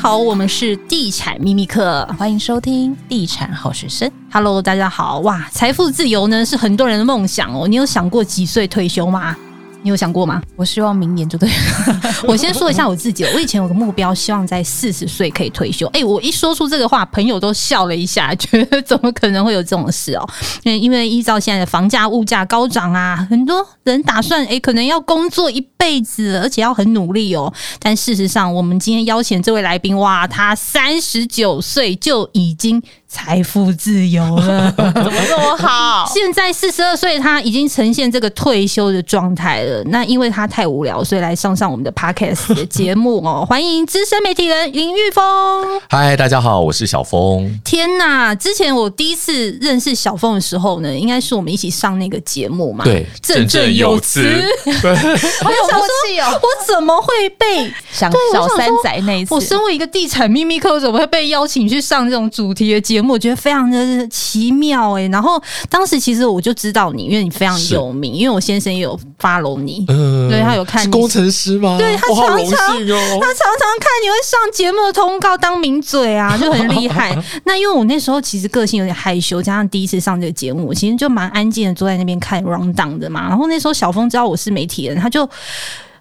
好，我们是地产秘密课，欢迎收听地产好学生。Hello，大家好，哇，财富自由呢是很多人的梦想哦。你有想过几岁退休吗？你有想过吗？我希望明年就对了。我先说一下我自己，我以前有个目标，希望在四十岁可以退休。哎、欸，我一说出这个话，朋友都笑了一下，觉得怎么可能会有这种事哦？因为依照现在的房价、物价高涨啊，很多人打算哎、欸，可能要工作一辈子，而且要很努力哦。但事实上，我们今天邀请这位来宾，哇，他三十九岁就已经。财富自由了，怎么这么好？现在四十二岁，他已经呈现这个退休的状态了。那因为他太无聊，所以来上上我们的 podcast 的节目哦。欢迎资深媒体人林玉峰。嗨，大家好，我是小峰。天哪！之前我第一次认识小峰的时候呢，应该是我们一起上那个节目嘛？对，振振有词。我有默契哦，我怎么会被小小三仔那一次？我身为一个地产秘密客，怎么会被邀请去上这种主题的节目？我觉得非常的奇妙哎。然后当时其实我就知道你，因为你非常有名，因为我先生也有 follow 你，对他有看工程师吗？对他常常、哦、他常常看你会上节目的通告当名嘴啊，就很厉害。那因为我那时候其实个性有点害羞，加上第一次上这个节目，我其实就蛮安静的坐在那边看 round down 的嘛。然后那时候小峰知道我是媒体人，他就。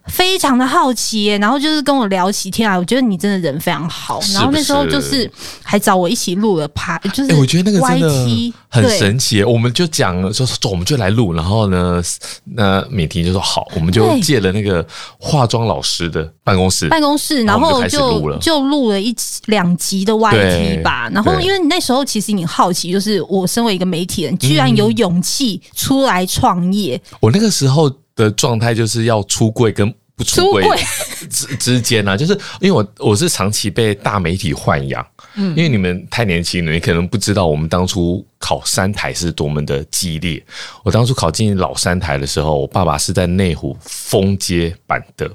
非常的好奇耶，然后就是跟我聊起天来，我觉得你真的人非常好。然后那时候就是还找我一起录了拍，就是我觉得那个真的很神奇。我们就讲了，说说我们就来录，然后呢，那美婷就说好，我们就借了那个化妆老师的办公室，办公室，然后就就录了一两集的 YT 吧。然后因为那时候其实你好奇，就是我身为一个媒体人，居然有勇气出来创业。我那个时候的状态就是要出柜跟不出柜 之之间呢，就是因为我我是长期被大媒体豢养，嗯，因为你们太年轻了，你可能不知道我们当初考三台是多么的激烈。我当初考进老三台的时候，我爸爸是在内湖封街板的。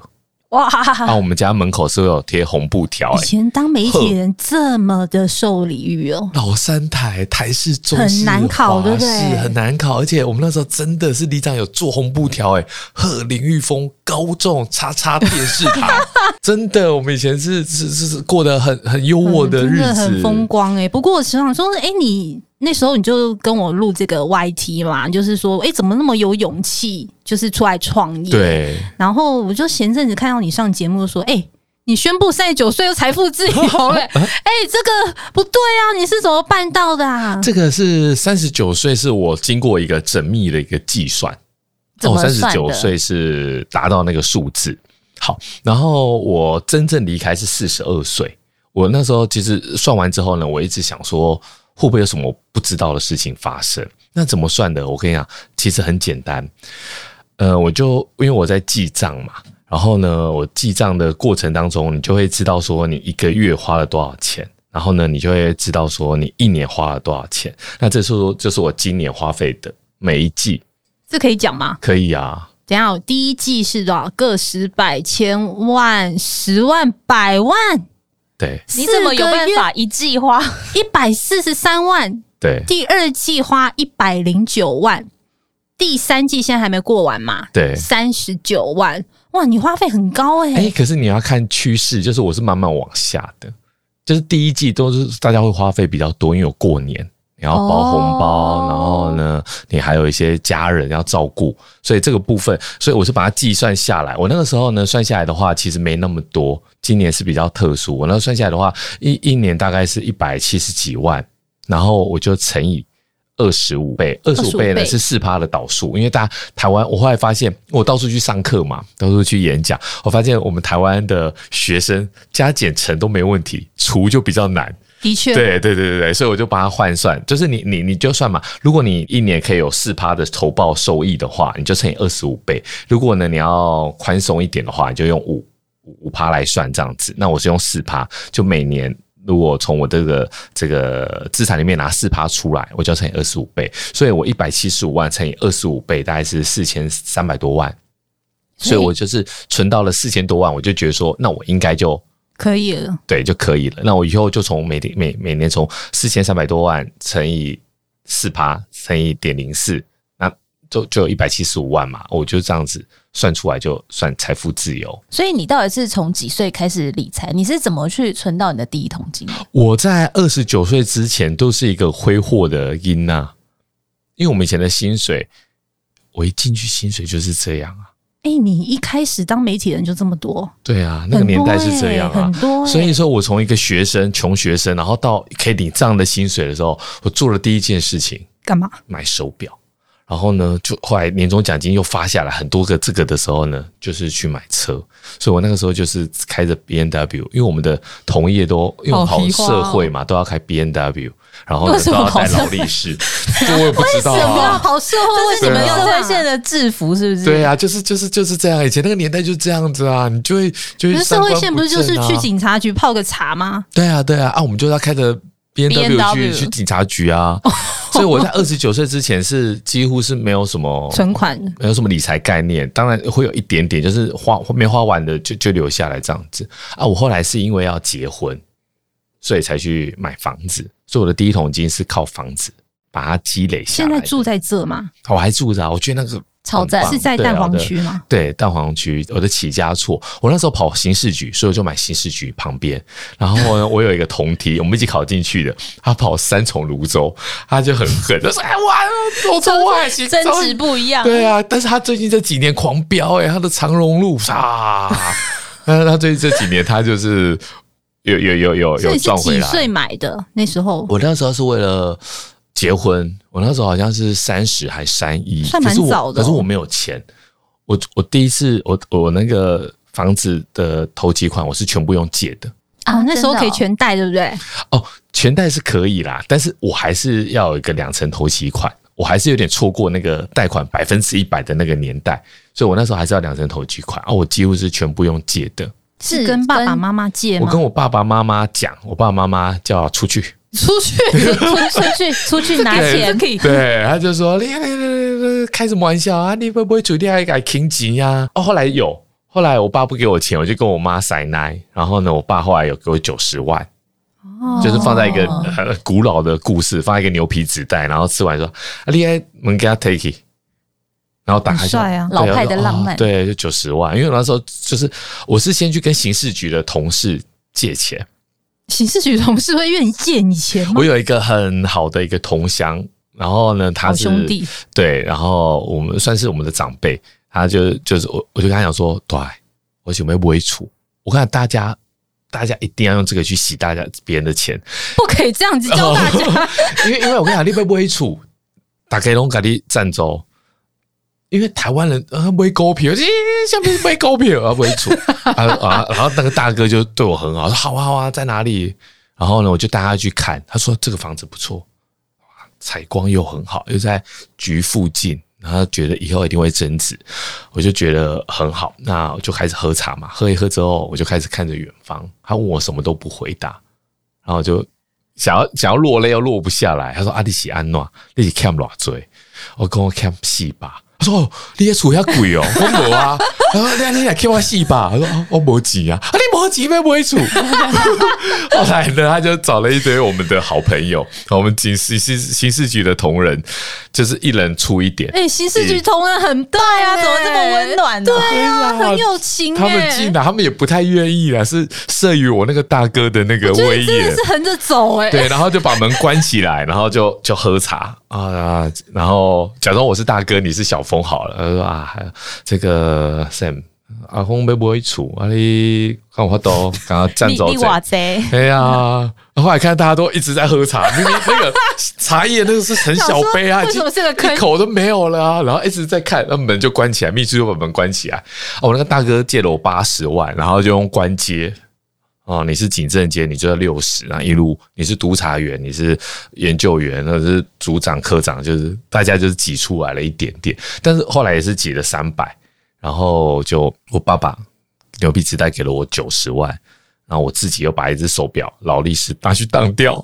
哇！啊，我们家门口是会有贴红布条。以前当媒体人这么的受礼遇哦。老三台台式、中视、很难考，对不对？是很难考，而且我们那时候真的是里长有做红布条，哎，贺林玉峰高中叉叉电视台，真的，我们以前是是是是过得很很优渥的日子，嗯、很风光哎。不过我想说，哎，你。那时候你就跟我录这个 YT 嘛，就是说，哎，怎么那么有勇气，就是出来创业？对。然后我就前阵子看到你上节目说，哎，你宣布三十九岁又财富自由了，哎，这个不对啊，你是怎么办到的啊？这个是三十九岁，是我经过一个缜密的一个计算，我，三十九岁是达到那个数字。好，然后我真正离开是四十二岁。我那时候其实算完之后呢，我一直想说。会不会有什么不知道的事情发生？那怎么算的？我跟你讲，其实很简单。呃，我就因为我在记账嘛，然后呢，我记账的过程当中，你就会知道说你一个月花了多少钱，然后呢，你就会知道说你一年花了多少钱。那这时候就是我今年花费的每一季，这可以讲吗？可以啊。等下，我第一季是多少？个十百千万十万百万。对，你怎么有办法一季花一百四十三万？对，第二季花一百零九万，第三季现在还没过完嘛？对，三十九万，哇，你花费很高哎、欸！哎、欸，可是你要看趋势，就是我是慢慢往下的，就是第一季都是大家会花费比较多，因为有过年。你要包红包，哦、然后呢，你还有一些家人要照顾，所以这个部分，所以我是把它计算下来。我那个时候呢，算下来的话，其实没那么多。今年是比较特殊，我那算下来的话，一一年大概是一百七十几万，然后我就乘以二十五倍，二十五倍呢是四趴的导数，因为大家台湾，我后来发现，我到处去上课嘛，到处去演讲，我发现我们台湾的学生加减乘都没问题，除就比较难。的确，对对对对对，所以我就把它换算，就是你你你就算嘛，如果你一年可以有四趴的投报收益的话，你就乘以二十五倍。如果呢你要宽松一点的话，你就用五五趴来算这样子。那我是用四趴，就每年如果从我这个这个资产里面拿四趴出来，我就要乘以二十五倍。所以我一百七十五万乘以二十五倍，大概是四千三百多万。所以我就是存到了四千多万，我就觉得说，那我应该就。可以了，对，就可以了。那我以后就从每年每每年从四千三百多万乘以四趴乘以点零四，那就就有一百七十五万嘛。我就这样子算出来就算财富自由。所以你到底是从几岁开始理财？你是怎么去存到你的第一桶金？我在二十九岁之前都是一个挥霍的因呐，因为我们以前的薪水，我一进去薪水就是这样啊。哎、欸，你一开始当媒体人就这么多？对啊，那个年代是这样啊，很多、欸。所以说我从一个学生、穷学生，然后到可以领这样的薪水的时候，我做了第一件事情，干嘛？买手表。然后呢，就后来年终奖金又发下来很多个这个的时候呢，就是去买车。所以我那个时候就是开着 B N W，因为我们的同业都因为跑社会嘛，都要开 BMW。然后呢都要带劳力士，我也不知道啊。好社会为什么要社会线的制服？是不是？对啊，就是就是就是这样。以前那个年代就是这样子啊，你就会就会、啊。社会线不是就是去警察局泡个茶吗？对啊，对啊，啊，我们就要开着 BMW 去去警察局啊。所以我在二十九岁之前是几乎是没有什么存款，没有什么理财概念。当然会有一点点，就是花没花完的就就留下来这样子啊。我后来是因为要结婚，所以才去买房子。所以我的第一桶金是靠房子把它积累下来。现在住在这吗？我还住着啊！我觉得那个超赞，是在蛋黄区吗？对，蛋黄区。我的起家厝，我那时候跑刑事局，所以我就买刑事局旁边。然后呢，我有一个同梯，我们一起考进去的，他跑三重泸州，他就很狠，他说：“ 哎，完了，我从外形增值不一样。”对啊，但是他最近这几年狂飙，哎，他的长荣路啊，但是他最近这几年他就是。有有有有有赚回来。几岁买的？那时候我那时候是为了结婚，我那时候好像是三十还三一，算蛮早的。可是我没有钱，我我第一次我我那个房子的头期款我是全部用借的啊，那时候可以全贷对不对？哦，全贷是可以啦，但是我还是要有一个两成头期款，我还是有点错过那个贷款百分之一百的那个年代，所以我那时候还是要两成头期款啊，我几乎是全部用借的。是跟爸爸妈妈借吗？我跟我爸爸妈妈讲，我爸爸妈妈叫我出去，出去，出去，出去拿钱可以。对，他就说：“你开什么玩笑啊？你会不会主电还改停机呀？”哦，后来有，后来我爸不给我钱，我就跟我妈塞奶。然后呢，我爸后来有给我九十万，哦，就是放在一个很古老的故事，放在一个牛皮纸袋，然后吃完说：“啊，你还能给他 take it。”然后打开，帅啊，老派的浪漫。哦、对，就九十万，因为那时候就是我是先去跟刑事局的同事借钱。刑事局同事会愿意借你钱吗？我有一个很好的一个同乡，然后呢，他是兄弟，对，然后我们算是我们的长辈，他就就是我，我就跟他讲说，对，我准备微处，我看大家，大家一定要用这个去洗大家别人的钱，不可以这样子教大家，因为因为我跟你讲，你被微处，打开龙给你赞助。因为台湾人啊，买股票，咦，下面买股票啊，为主啊啊，然后那个大哥就对我很好，说好啊好啊，在哪里？然后呢，我就带他去看，他说这个房子不错，采光又很好，又在局附近，然后觉得以后一定会增值，我就觉得很好，那我就开始喝茶嘛，喝一喝之后，我就开始看着远方，他问我什么都不回答，然后就想要想要落泪又落不下来，他说阿弟喜安诺，你是看偌嘴，我跟我看戏吧。他说：“你也厝遐贵哦，我无啊。然后你你来给我戏吧。”他说：“我没急啊，啊你无钱要买厝。”后来呢，他就找了一堆我们的好朋友，我们警刑事新事局的同仁，就是一人出一点。哎，新事局同仁很对啊，怎么这么温暖呢？对啊，很有情。他们进来，他们也不太愿意啦，是慑于我那个大哥的那个威严，是横着走哎。对，然后就把门关起来，然后就就喝茶啊，然后假装我是大哥，你是小。峰好了，他说啊，这个 Sam 阿峰没不会处，啊你看我都刚刚站走这，哎呀，后来看大家都一直在喝茶，明明那个茶叶那个是很小杯啊，一口都没有了啊，然后一直在看，那门就关起来，秘书就把门关起来，我那个大哥借了我八十万，然后就用关街。哦，你是警政街，你就要六十啊，一路你是督察员，你是研究员，或者是组长、科长，就是大家就是挤出来了一点点，但是后来也是挤了三百，然后就我爸爸牛皮纸袋给了我九十万，然后我自己又把一只手表劳力士拿去当掉，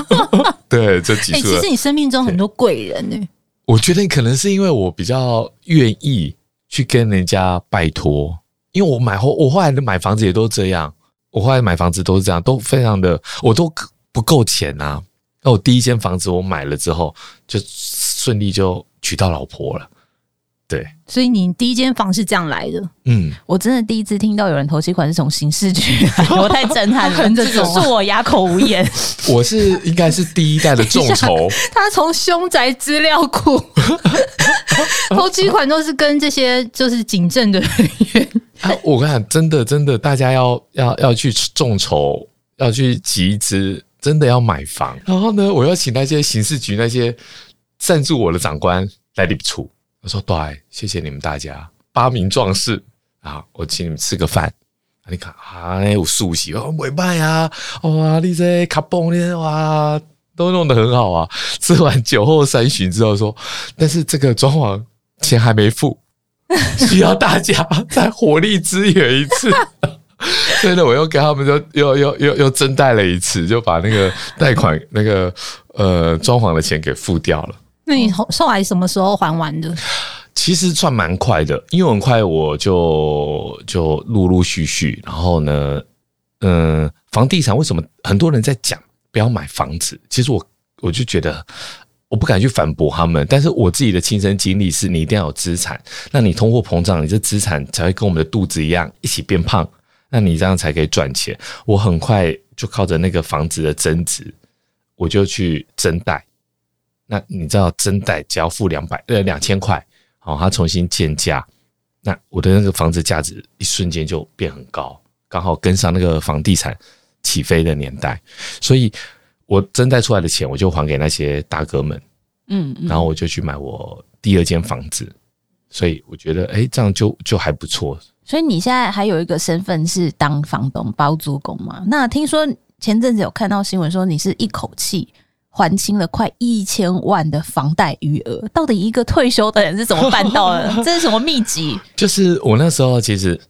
对，就挤出了。哎、欸，其实你生命中很多贵人呢。我觉得可能是因为我比较愿意去跟人家拜托，因为我买后我后来的买房子也都这样。我后来买房子都是这样，都非常的，我都不够钱啊。那我第一间房子我买了之后，就顺利就娶到老婆了。对，所以你第一间房是这样来的。嗯，我真的第一次听到有人投期款是从刑事局来，我太震撼了，横着走啊恕我哑口无言。我是应该是第一代的众筹，他从凶宅资料库 投期款都是跟这些就是警政的人员。啊，我跟你讲，真的真的，大家要要要去众筹，要去集资，真的要买房。然后呢，我要请那些刑事局那些赞助我的长官来领处。我说对，谢谢你们大家，八名壮士啊，我请你们吃个饭。你看啊，有素席哦，没卖啊，哇，你这卡崩的哇，都弄得很好啊。吃完酒后三巡之后说，但是这个装潢钱还没付。需要大家再火力支援一次，所以呢，我又给他们就又又又又增贷了一次，就把那个贷款那个呃装潢的钱给付掉了。那你后来什么时候还完的？其实算蛮快的，因为很快我就就陆陆续续，然后呢，嗯、房地产为什么很多人在讲不要买房子？其实我我就觉得。我不敢去反驳他们，但是我自己的亲身经历是，你一定要有资产，那你通货膨胀，你这资产才会跟我们的肚子一样一起变胖，那你这样才可以赚钱。我很快就靠着那个房子的增值，我就去增贷。那你知道真贷只要付两百呃两千块，好，他重新建价，那我的那个房子价值一瞬间就变很高，刚好跟上那个房地产起飞的年代，所以。我真贷出来的钱，我就还给那些大哥们，嗯，然后我就去买我第二间房子，所以我觉得，哎，这样就就还不错。所以你现在还有一个身份是当房东包租公嘛？那听说前阵子有看到新闻说，你是一口气还清了快一千万的房贷余额，到底一个退休的人是怎么办到的？这是什么秘籍？就是我那时候，其实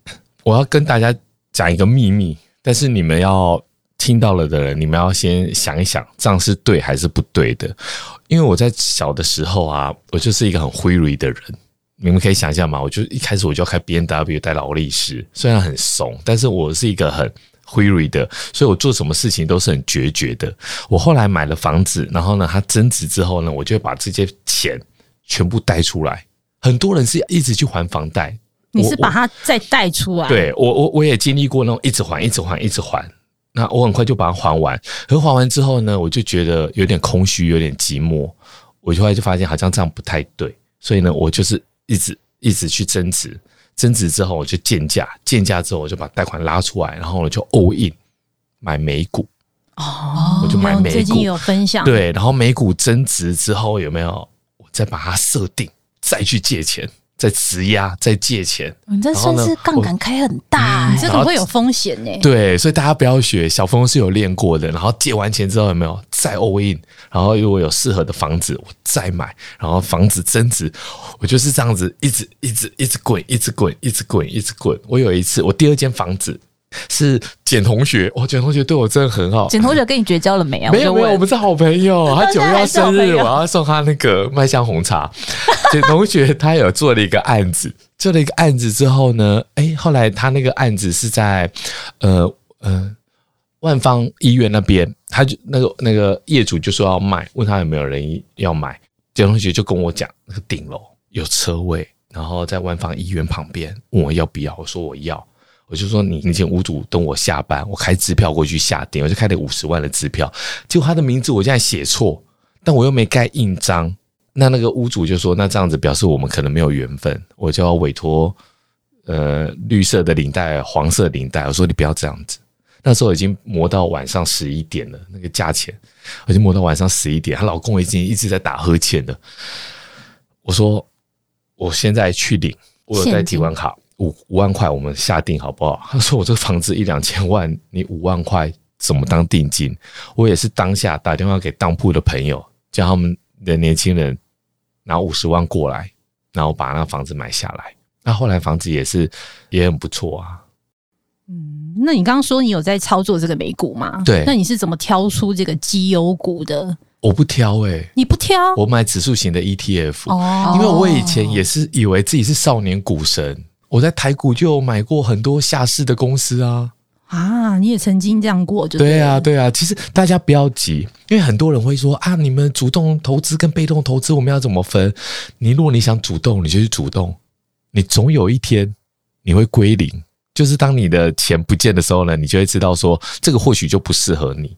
我要跟大家讲一个秘密，但是你们要。听到了的人，你们要先想一想，这样是对还是不对的？因为我在小的时候啊，我就是一个很挥霍的人。你们可以想象嘛，我就一开始我就要开 B N W 带劳力士，虽然很怂，但是我是一个很挥霍的，所以我做什么事情都是很决绝的。我后来买了房子，然后呢，它增值之后呢，我就会把这些钱全部贷出来。很多人是一直去还房贷，你是把它再贷出来？对，我我我也经历过那种一直还、一直还、一直还。那我很快就把它还完，还完之后呢，我就觉得有点空虚，有点寂寞。我后来就发现好像这样不太对，所以呢，我就是一直一直去增值，增值之后我就贱价，贱价之后我就把贷款拉出来，然后我就 all in 买美股。哦，我就买美股。最近有分享。对，然后美股增值之后有没有？我再把它设定，再去借钱。在质押，在借钱，你这算是杠杆开很大，欸，这个会有风险呢。对，所以大家不要学，小峰是有练过的。然后借完钱之后有没有再 all in？然后如果有适合的房子，我再买，然后房子增值，我就是这样子一直一直一直滚，一直滚，一直滚，一直滚。我有一次，我第二间房子。是简同学，哇，简同学对我真的很好。简同学跟你绝交了没有？没有没有，我们是好朋友。他九月要生日，我要送他那个麦香红茶。简同学他有做了一个案子，做了一个案子之后呢，哎，后来他那个案子是在呃呃万方医院那边，他就那个那个业主就说要卖，问他有没有人要买。简同学就跟我讲，那个顶楼有车位，然后在万方医院旁边，问我要不要，我说我要。我就说你，你请屋主等我下班，我开支票过去下店，我就开了五十万的支票。结果他的名字我现在写错，但我又没盖印章。那那个屋主就说，那这样子表示我们可能没有缘分，我就要委托呃绿色的领带、黄色领带。我说你不要这样子。那时候已经磨到晚上十一点了，那个价钱我已经磨到晚上十一点，她老公已经一直在打呵欠了。我说我现在去领，我有带提款卡。五五万块，我们下定好不好？他说：“我这房子一两千万，你五万块怎么当定金？”我也是当下打电话给当铺的朋友，叫他们的年轻人拿五十万过来，然后把那房子买下来。那后来房子也是也很不错啊。嗯，那你刚刚说你有在操作这个美股吗？对，那你是怎么挑出这个绩优股的？我不挑哎、欸，你不挑？我买指数型的 ETF 哦，因为我以前也是以为自己是少年股神。我在台股就有买过很多下市的公司啊，啊，你也曾经这样过，就对，对啊，对啊。其实大家不要急，因为很多人会说啊，你们主动投资跟被动投资，我们要怎么分？你如果你想主动，你就去主动，你总有一天你会归零。就是当你的钱不见的时候呢，你就会知道说，这个或许就不适合你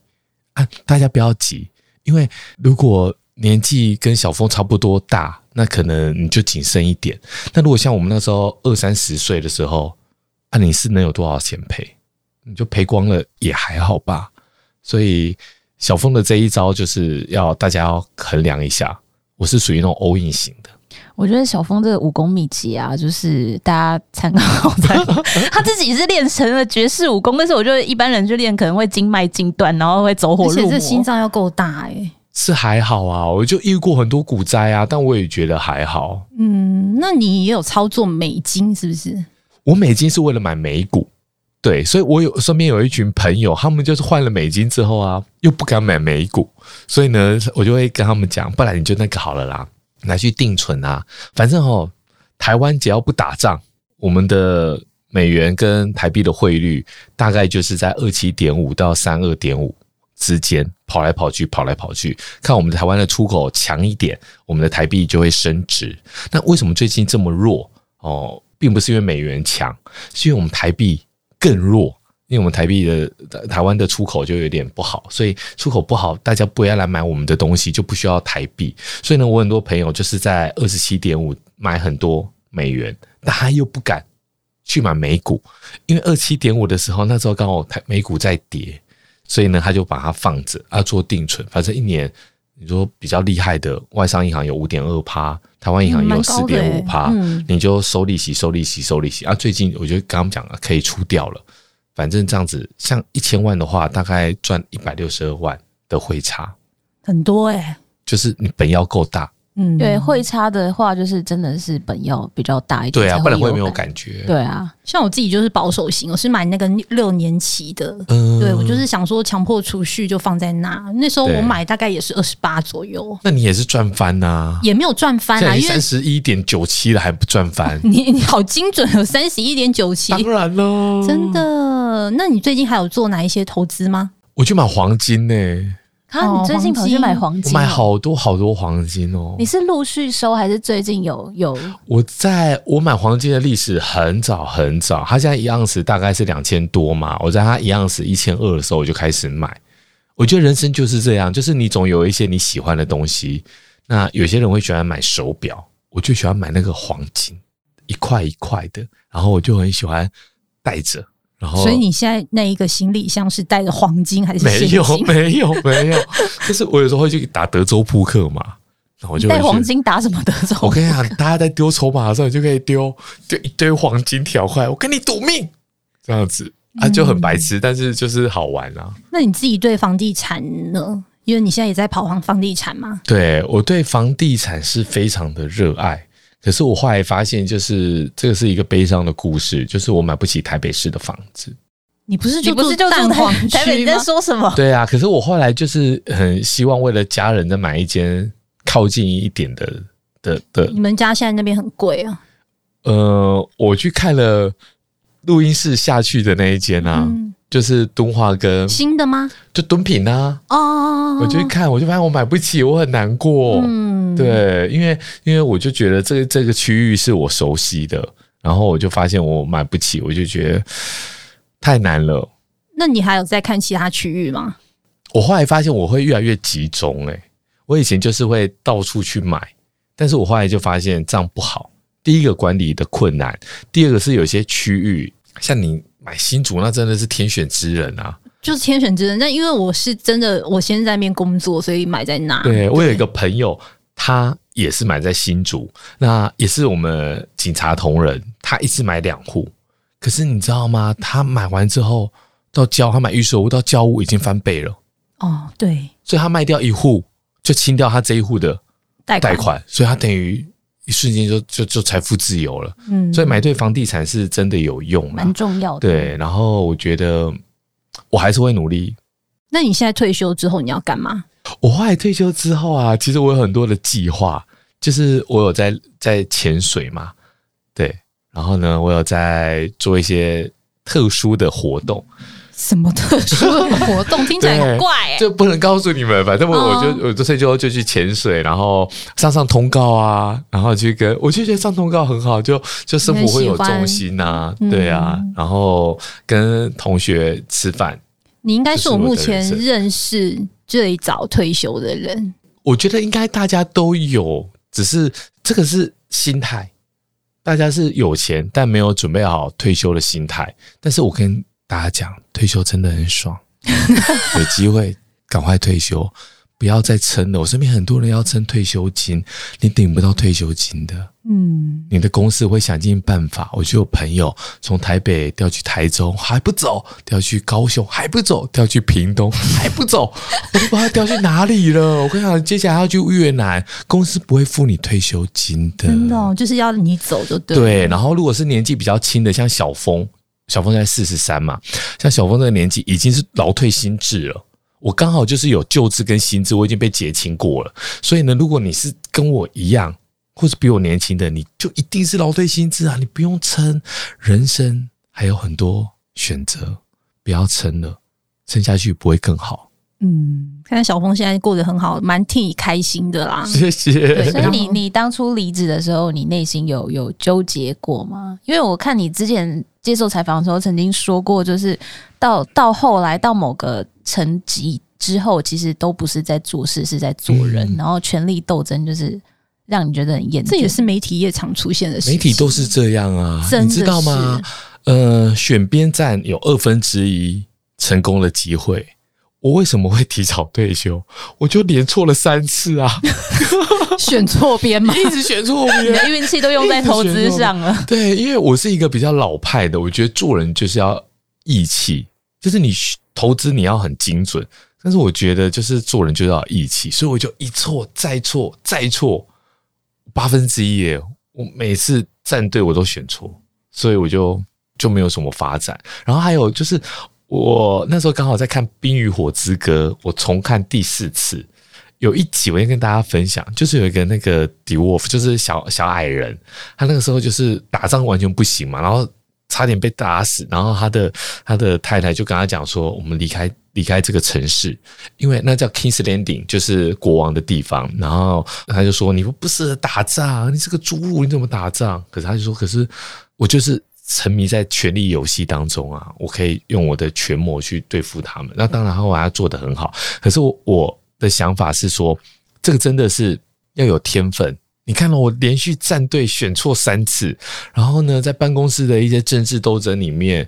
啊。大家不要急，因为如果年纪跟小峰差不多大，那可能你就谨慎一点。那如果像我们那时候二三十岁的时候，啊，你是能有多少钱赔？你就赔光了也还好吧，所以小峰的这一招就是要大家要衡量一下。我是属于那种 all in 型的。我觉得小峰这个武功秘籍啊，就是大家参考参考。他自己是练成了绝世武功，但是我觉得一般人去练可能会经脉尽断，然后会走火入魔。而且这心脏要够大哎、欸。是还好啊，我就遇过很多股灾啊，但我也觉得还好。嗯，那你也有操作美金是不是？我美金是为了买美股。对，所以我有身边有一群朋友，他们就是换了美金之后啊，又不敢买美股，所以呢，我就会跟他们讲，不然你就那个好了啦，拿去定存啊，反正哦，台湾只要不打仗，我们的美元跟台币的汇率大概就是在二七点五到三二点五之间跑来跑去，跑来跑去，看我们台湾的出口强一点，我们的台币就会升值。那为什么最近这么弱哦？并不是因为美元强，是因为我们台币。更弱，因为我们台币的台湾的出口就有点不好，所以出口不好，大家不要来买我们的东西，就不需要台币。所以呢，我很多朋友就是在二十七点五买很多美元，但他又不敢去买美股，因为二七点五的时候，那时候刚好台美股在跌，所以呢，他就把它放着，啊，做定存，反正一年你说比较厉害的外商银行有五点二趴。台湾银行也有四点五趴，你就收利息、收利息、收利息啊！最近我觉得刚刚讲了，可以出掉了。反正这样子，像一千万的话，大概赚一百六十二万的汇差，很多哎、欸。就是你本要够大。嗯，对，会差的话，就是真的是本要比较大一点。对啊，不然会没有感觉。对啊，像我自己就是保守型，我是买那个六年期的。嗯，对我就是想说强迫储蓄就放在那。那时候我买大概也是二十八左右。那你也是赚翻呐？也没有赚翻啊，因为三十一点九七了还不赚翻？你你好精准，有三十一点九七。当然喽，真的。那你最近还有做哪一些投资吗？我去买黄金呢、欸。啊！你最近跑去买黄金？我买好多好多黄金哦！你是陆续收还是最近有有？我在我买黄金的历史很早很早，它现在一盎司大概是两千多嘛。我在它一盎司一千二的时候我就开始买。我觉得人生就是这样，就是你总有一些你喜欢的东西。那有些人会喜欢买手表，我就喜欢买那个黄金，一块一块的，然后我就很喜欢戴着。所以你现在那一个行李箱是带着黄金还是金？没有没有没有，就是我有时候会去打德州扑克嘛，然后我就带黄金打什么德州？我跟你讲，大家在丢筹码的时候，你就可以丢丢一堆黄金条块，我跟你赌命，这样子啊就很白痴，但是就是好玩啊。那你自己对房地产呢？因为你现在也在跑房房地产嘛。对，我对房地产是非常的热爱。可是我后来发现，就是这个是一个悲伤的故事，就是我买不起台北市的房子。你不是就不是就蛋黄区吗？你在说什么？对啊，可是我后来就是很希望为了家人再买一间靠近一点的的的。你们家现在那边很贵啊？呃，我去看了录音室下去的那一间啊。嗯就是敦化跟新的吗？就敦品啊！哦，我就去看，我就发现我买不起，我很难过。嗯，对，因为因为我就觉得这个这个区域是我熟悉的，然后我就发现我买不起，我就觉得太难了。那你还有在看其他区域吗？我后来发现我会越来越集中。诶，我以前就是会到处去买，但是我后来就发现这样不好。第一个管理的困难，第二个是有些区域像你。买新竹那真的是天选之人啊！就是天选之人，但因为我是真的，我先在那边工作，所以买在那。对，对我有一个朋友，他也是买在新竹，那也是我们警察同仁，他一次买两户。可是你知道吗？他买完之后到交，他买预售屋到交屋已经翻倍了。哦，对，所以他卖掉一户就清掉他这一户的贷款，款所以他等于。一瞬间就就就财富自由了，嗯，所以买对房地产是真的有用，蛮重要的。对，然后我觉得我还是会努力。那你现在退休之后你要干嘛？我后来退休之后啊，其实我有很多的计划，就是我有在在潜水嘛，对，然后呢，我有在做一些特殊的活动。什么特殊的活动？听起来很怪哎，就不能告诉你们。反正我我就、哦、我这次就就去潜水，然后上上通告啊，然后去跟我就觉得上通告很好，就就生活会有重心呐，对啊，嗯、然后跟同学吃饭。你应该是我目前认识最早退休的人。我觉得应该大家都有，只是这个是心态，大家是有钱但没有准备好退休的心态。但是我跟大家讲，退休真的很爽，有机会赶快退休，不要再撑了。我身边很多人要撑退休金，你领不到退休金的。嗯，你的公司会想尽办法。我就有朋友从台北调去台中还不走，调去高雄还不走，调去屏东还不走，我都不知道调去哪里了。我跟你讲，接下来要去越南，公司不会付你退休金的。真的哦，就是要你走就对。对，然后如果是年纪比较轻的，像小峰。小峰在四十三嘛，像小峰这个年纪已经是劳退心智了。我刚好就是有旧资跟新资，我已经被结清过了。所以呢，如果你是跟我一样，或是比我年轻的，你就一定是劳退心智啊！你不用撑，人生还有很多选择，不要撑了，撑下去不会更好。嗯，看看小峰现在过得很好，蛮替你开心的啦。谢谢。所以你你当初离职的时候，你内心有有纠结过吗？因为我看你之前接受采访的时候，曾经说过，就是到到后来到某个层级之后，其实都不是在做事，是在做人，嗯、然后权力斗争就是让你觉得很厌。这也是媒体业常出现的事情，媒体都是这样啊，你知道吗？呃，选边站有二分之一成功的机会。我为什么会提早退休？我就连错了三次啊！选错边吗？一直选错边，你的运气都用在投资上了。对，因为我是一个比较老派的，我觉得做人就是要义气，就是你投资你要很精准，但是我觉得就是做人就要义气，所以我就一错再错再错，八分之一耶！我每次站队我都选错，所以我就就没有什么发展。然后还有就是。我那时候刚好在看《冰与火之歌》，我重看第四次，有一集我要跟大家分享，就是有一个那个 Dwarf，就是小小矮人，他那个时候就是打仗完全不行嘛，然后差点被打死，然后他的他的太太就跟他讲说：“我们离开离开这个城市，因为那叫 King's Landing，就是国王的地方。”然后他就说：“你不不适合打仗，你是个侏儒，你怎么打仗？”可是他就说：“可是我就是。”沉迷在权力游戏当中啊，我可以用我的权谋去对付他们。那当然，我还要做得很好。可是我我的想法是说，这个真的是要有天分。你看了我连续站队选错三次，然后呢，在办公室的一些政治斗争里面，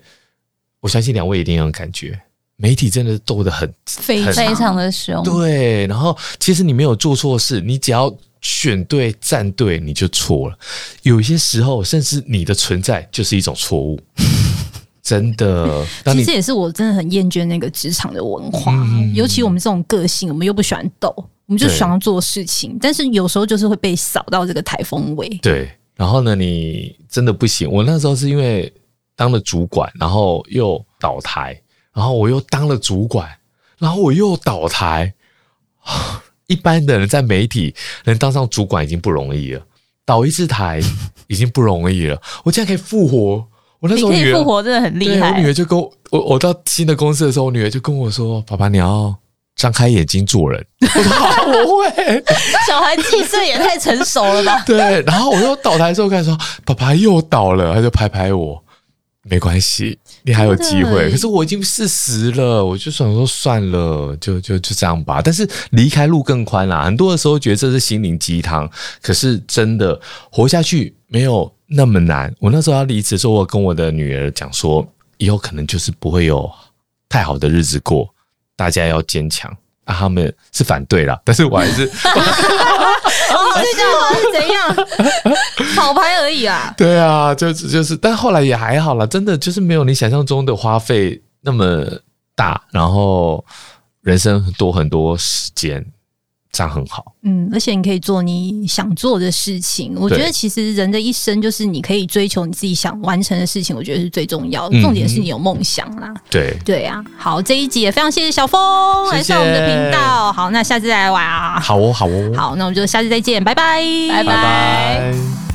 我相信两位一定有感觉，媒体真的斗得很非非常的凶。对，然后其实你没有做错事，你只要。选对站对，你就错了。有些时候，甚至你的存在就是一种错误。真的，其实也是我真的很厌倦那个职场的文化，嗯、尤其我们这种个性，我们又不喜欢斗，我们就喜欢做事情。但是有时候就是会被扫到这个台风尾。对，然后呢，你真的不行。我那时候是因为当了主管，然后又倒台，然后我又当了主管，然后我又倒台。一般的人在媒体能当上主管已经不容易了，倒一次台已经不容易了。我竟然可以复活！我那时候女儿复活真的很厉害。我女儿就跟我，我我到新的公司的时候，我女儿就跟我说：“爸爸，你要张开眼睛做人。” 我说：“好，我会。”小孩几岁也太成熟了吧？对。然后我又倒台之后，开始说：“爸爸又倒了。”他就拍拍我。没关系，你还有机会。可是我已经四十了，我就想说算了，就就就这样吧。但是离开路更宽啦。很多的时候觉得这是心灵鸡汤，可是真的活下去没有那么难。我那时候要离职的时候，我跟我的女儿讲说，以后可能就是不会有太好的日子过，大家要坚强。啊，他们是反对啦，但是我还是 哦，这叫好是怎样？跑牌而已啊。对啊，就是就是，但后来也还好啦，真的就是没有你想象中的花费那么大，然后人生多很多时间。这样很好，嗯，而且你可以做你想做的事情。我觉得其实人的一生就是你可以追求你自己想完成的事情，我觉得是最重要的。重点是你有梦想啦。对对啊，好，这一集也非常谢谢小峰来上我们的频道。好，那下次再来玩啊。好哦，好哦，好，那我们就下次再见，拜拜，拜拜。